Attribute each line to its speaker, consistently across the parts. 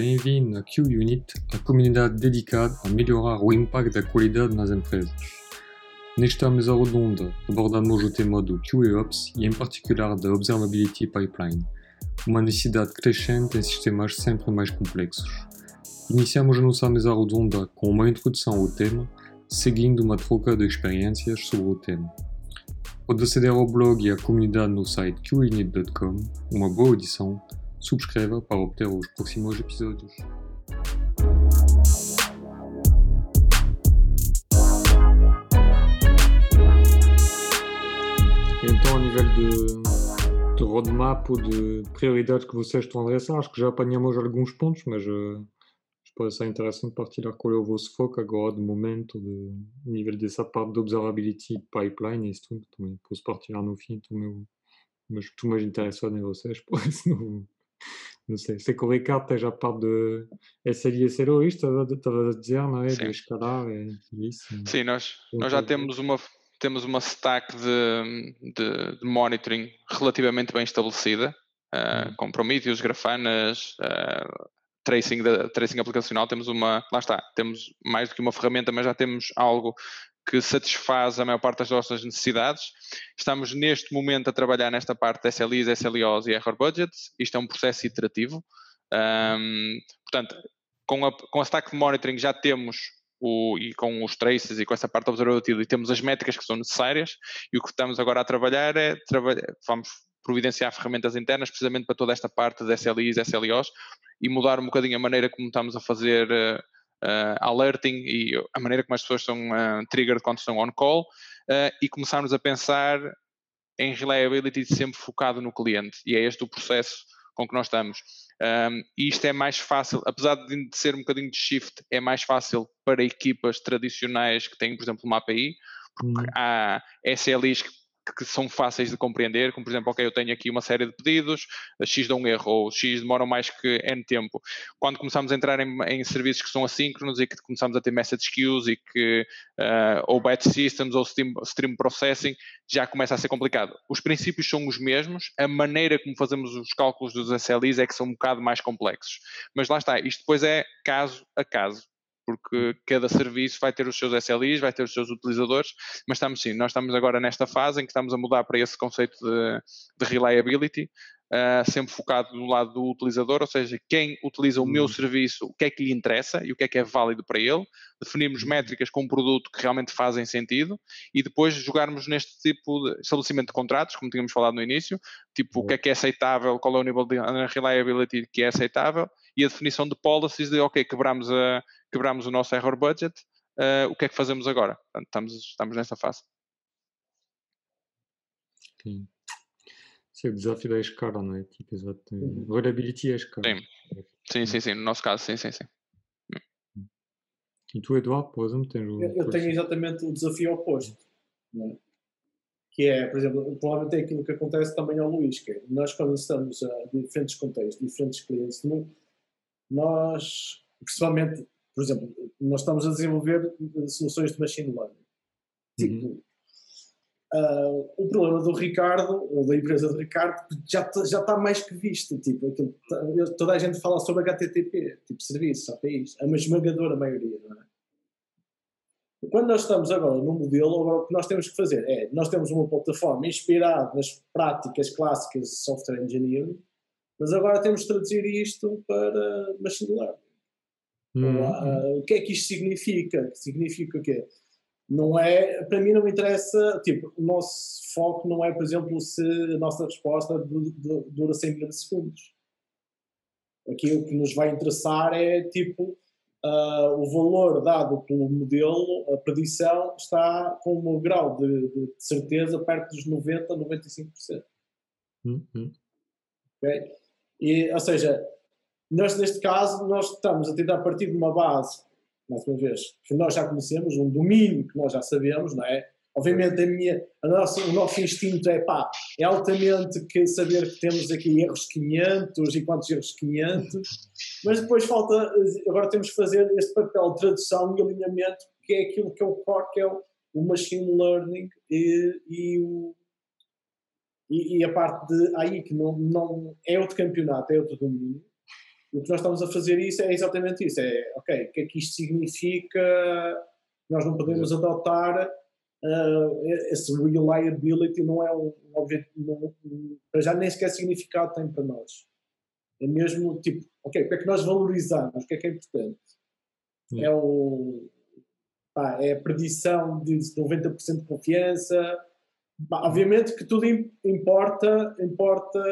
Speaker 1: Bem-vindo a QUnit, a comunidade dedicada a melhorar o impacto da qualidade nas empresas. Nesta mesa redonda, abordamos o tema do QAOps e, em particular, da Observability Pipeline, uma necessidade crescente em sistemas sempre mais complexos. Iniciamos a nossa mesa redonda com uma introdução ao tema, seguindo uma troca de experiências sobre o tema. Pode aceder ao blog e à comunidade no site qunit.com. Uma boa edição subscreva para obter os próximos episódios. Então, a nível de, de roadmap ou de prioridades que vocês estão a adressar, acho que já apanhamos alguns pontos, mas uh, ser interessante partilhar qual é o vosso foco agora de momento, de nível dessa parte de observability pipeline e isso tudo. Também posso partilhar no fim, estou mais interessado em vocês, por isso não não sei, sei que o Ricardo esteja a parte de SLI e SLO, isto estava a dizer, não é? Sim. De escalar e isso.
Speaker 2: Sim, nós, nós já temos uma, temos uma stack de, de, de monitoring relativamente bem estabelecida, uh, com Prometheus, Grafanas, uh, tracing, de, tracing aplicacional, temos uma, lá está, temos mais do que uma ferramenta, mas já temos algo que satisfaz a maior parte das nossas necessidades. Estamos neste momento a trabalhar nesta parte de SLIs, SLOs e error budgets. Isto é um processo iterativo. Um, portanto, com a, com a stack monitoring já temos o, e com os traces e com essa parte observativa temos as métricas que são necessárias e o que estamos agora a trabalhar é vamos providenciar ferramentas internas precisamente para toda esta parte de SLIs, SLOs e mudar um bocadinho a maneira como estamos a fazer uh, alerting e a maneira como as pessoas são uh, triggered quando estão on call uh, e começarmos a pensar em reliability sempre focado no cliente e é este o processo com que nós estamos. Um, e isto é mais fácil, apesar de ser um bocadinho de shift, é mais fácil para equipas tradicionais que têm, por exemplo, uma API, porque hum. há SLIs que que são fáceis de compreender, como por exemplo, ok, eu tenho aqui uma série de pedidos, X dá um erro, ou X demora mais que N tempo. Quando começamos a entrar em, em serviços que são assíncronos e que começamos a ter message queues e que, uh, ou batch systems ou stream, stream processing, já começa a ser complicado. Os princípios são os mesmos, a maneira como fazemos os cálculos dos SLIs é que são um bocado mais complexos. Mas lá está, isto depois é caso a caso porque cada serviço vai ter os seus SLIs, vai ter os seus utilizadores, mas estamos sim, nós estamos agora nesta fase em que estamos a mudar para esse conceito de, de reliability, uh, sempre focado no lado do utilizador, ou seja, quem utiliza o meu uhum. serviço, o que é que lhe interessa e o que é que é válido para ele, definirmos métricas com um produto que realmente fazem sentido e depois jogarmos neste tipo de estabelecimento de contratos, como tínhamos falado no início, tipo o que é que é aceitável, qual é o nível de reliability que é aceitável e a definição de policies de, ok, quebramos, a, quebramos o nosso error budget, uh, o que é que fazemos agora? Portanto, estamos, estamos nessa fase.
Speaker 1: Sim. Sim, o desafio da escala, não é? Tipo, exato. Reliability é escala.
Speaker 2: Sim. sim, sim, sim. No nosso caso, sim, sim, sim.
Speaker 1: E tu, Eduardo, por exemplo, tens
Speaker 3: o. Eu, tenho exatamente o desafio oposto. É? Que é, por exemplo, provavelmente é aquilo que acontece também ao Luís, que é, nós quando estamos a diferentes contextos, diferentes clientes, nós, principalmente, por exemplo, nós estamos a desenvolver soluções de machine learning. Tipo, uhum. uh, o problema do Ricardo, ou da empresa do Ricardo, já, já está mais que visto. Tipo, aquilo, toda a gente fala sobre HTTP, tipo serviços, APIs, a esmagadora maioria, não é? Quando nós estamos agora no modelo, agora o que nós temos que fazer é, nós temos uma plataforma inspirada nas práticas clássicas de software engineering, mas agora temos de traduzir isto para machine learning. Uhum. o que é que isto significa? Significa o quê? Não é, para mim não me interessa, tipo, o nosso foco não é, por exemplo, se a nossa resposta dura 100 milissegundos. Aqui o que nos vai interessar é, tipo, uh, o valor dado pelo modelo, a predição, está com um grau de, de certeza perto dos 90%, 95%. Uhum. Okay? E, ou seja, nós neste caso, nós estamos a tentar partir de uma base, mais uma vez, que nós já conhecemos, um domínio que nós já sabemos, não é? Obviamente a minha, a nossa, o nosso instinto é pá, é altamente que saber que temos aqui erros 500 e quantos erros 500, mas depois falta, agora temos que fazer este papel de tradução e alinhamento, que é aquilo que é o core, que é o, o machine learning e, e o, e, e, a parte de aí que não, não é outro campeonato, é outro domínio. o que nós estamos a fazer isso é exatamente isso. É, ok, o que é que isto significa? Nós não podemos adotar uh, esse reliability, não é um, um objetivo, para já nem sequer significado tem para nós. É mesmo tipo, ok, o que é que nós valorizamos? O que é que é importante? É, o, pá, é a predição de 90% de confiança. Obviamente que tudo importa, importa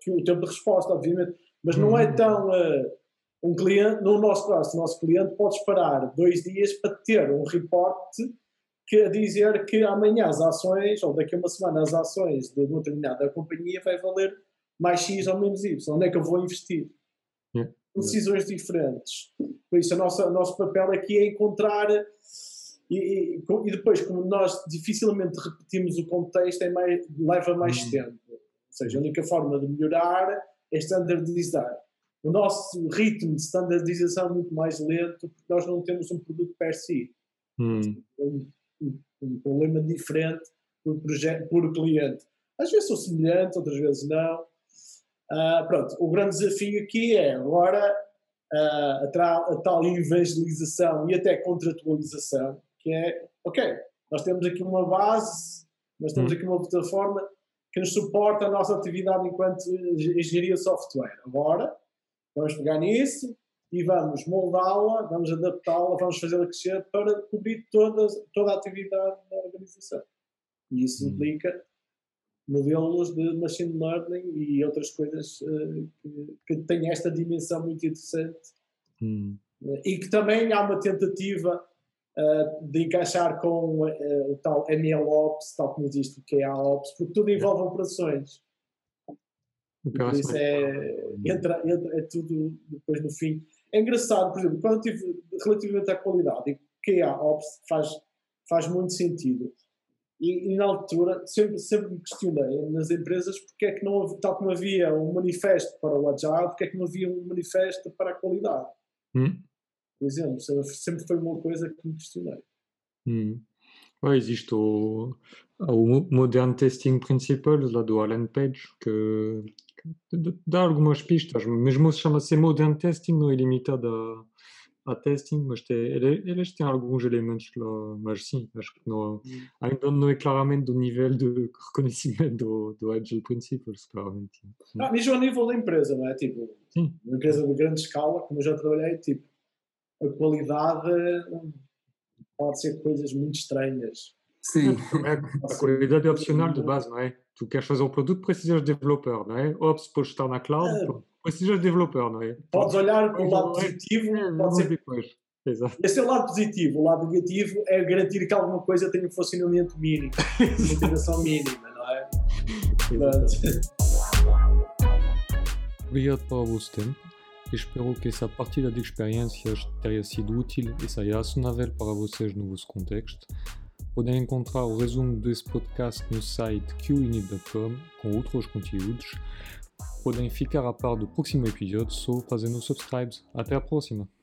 Speaker 3: que o tempo de resposta, obviamente mas não é uhum. tão. Uh, um cliente, no nosso caso, o nosso cliente pode esperar dois dias para ter um reporte que a dizer que amanhã as ações, ou daqui a uma semana as ações de uma determinada companhia vai valer mais X ou menos Y. Onde é que eu vou investir? Yeah. Decisões diferentes. Por isso, o nosso, nosso papel aqui é encontrar. E, e, e, depois, como nós dificilmente repetimos o contexto, é mais, leva mais uhum. tempo. Ou seja, a única forma de melhorar é standardizar. O nosso ritmo de standardização é muito mais lento porque nós não temos um produto per si. Hum. Um, um, um, problema diferente por, projeto, por cliente. Às vezes são semelhantes, outras vezes não. Uh, pronto, o grande desafio aqui é agora uh, a, a, tal evangelização e até contratualização, que é, ok, nós temos aqui uma base, nós temos hum. aqui uma plataforma, que nos suporta a nossa atividade enquanto engenharia software. Agora, vamos pegar nisso e vamos moldá-la, vamos adaptá-la, vamos fazê-la crescer para cobrir toda, toda a atividade da organização. E isso hum. implica modelos de machine learning e outras coisas uh, que, que têm esta dimensão muito interessante. Hum. Uh, e que também há uma tentativa uh, de encaixar com uh, o tal MLOps, tal como existe o QAOps, porque tudo envolve operações. Isso é, entra, entra, é tudo depois no fim. É engraçado, por exemplo, quando eu tive relativamente à qualidade, QAOps faz, faz muito sentido. E, e, na altura sempre, sempre me questionei nas empresas porque é que não havia, tal como havia um manifesto para o Agile, porque é que não havia um manifesto para a qualidade. Hum? Por exemplo, sempre foi uma coisa que me questionei.
Speaker 1: Hum. Ouais, existe o, o Modern Testing Principles lá do Alan Page que, que dá algumas pistas, mesmo se chama-se Modern Testing, não é limitado a, a testing, mas tem, eles têm alguns elementos lá, mas sim, acho que não, hum. ainda não é claramente do nível de reconhecimento do, do Agile Principles, claramente.
Speaker 3: Ah, mesmo a nível da empresa, não é? Tipo, sim. uma empresa de grande escala, como eu já trabalhei, tipo, a qualidade pode ser coisas muito estranhas.
Speaker 1: Sim, a qualidade é opcional de base, não é? Tu queres fazer um produto, precisas de developer, não é? Ops, para estar na cloud, é. precisas de developer, não é?
Speaker 3: Podes olhar para o lado positivo, é, pode ser... depois. Exato. Esse é o lado positivo. O lado negativo é garantir que alguma coisa tenha um funcionamento mínimo, uma integração mínima, não é?
Speaker 1: Obrigado pelo vosso tempo. Espero que essa partilha de experiências tenha sido útil e saia acionável para vocês no vosso contexto. Podem encontrar o resumo desse podcast no site qinit.com com outros conteúdos. Podem ficar a par do próximo episódio só fazendo subscribes. Até a próxima!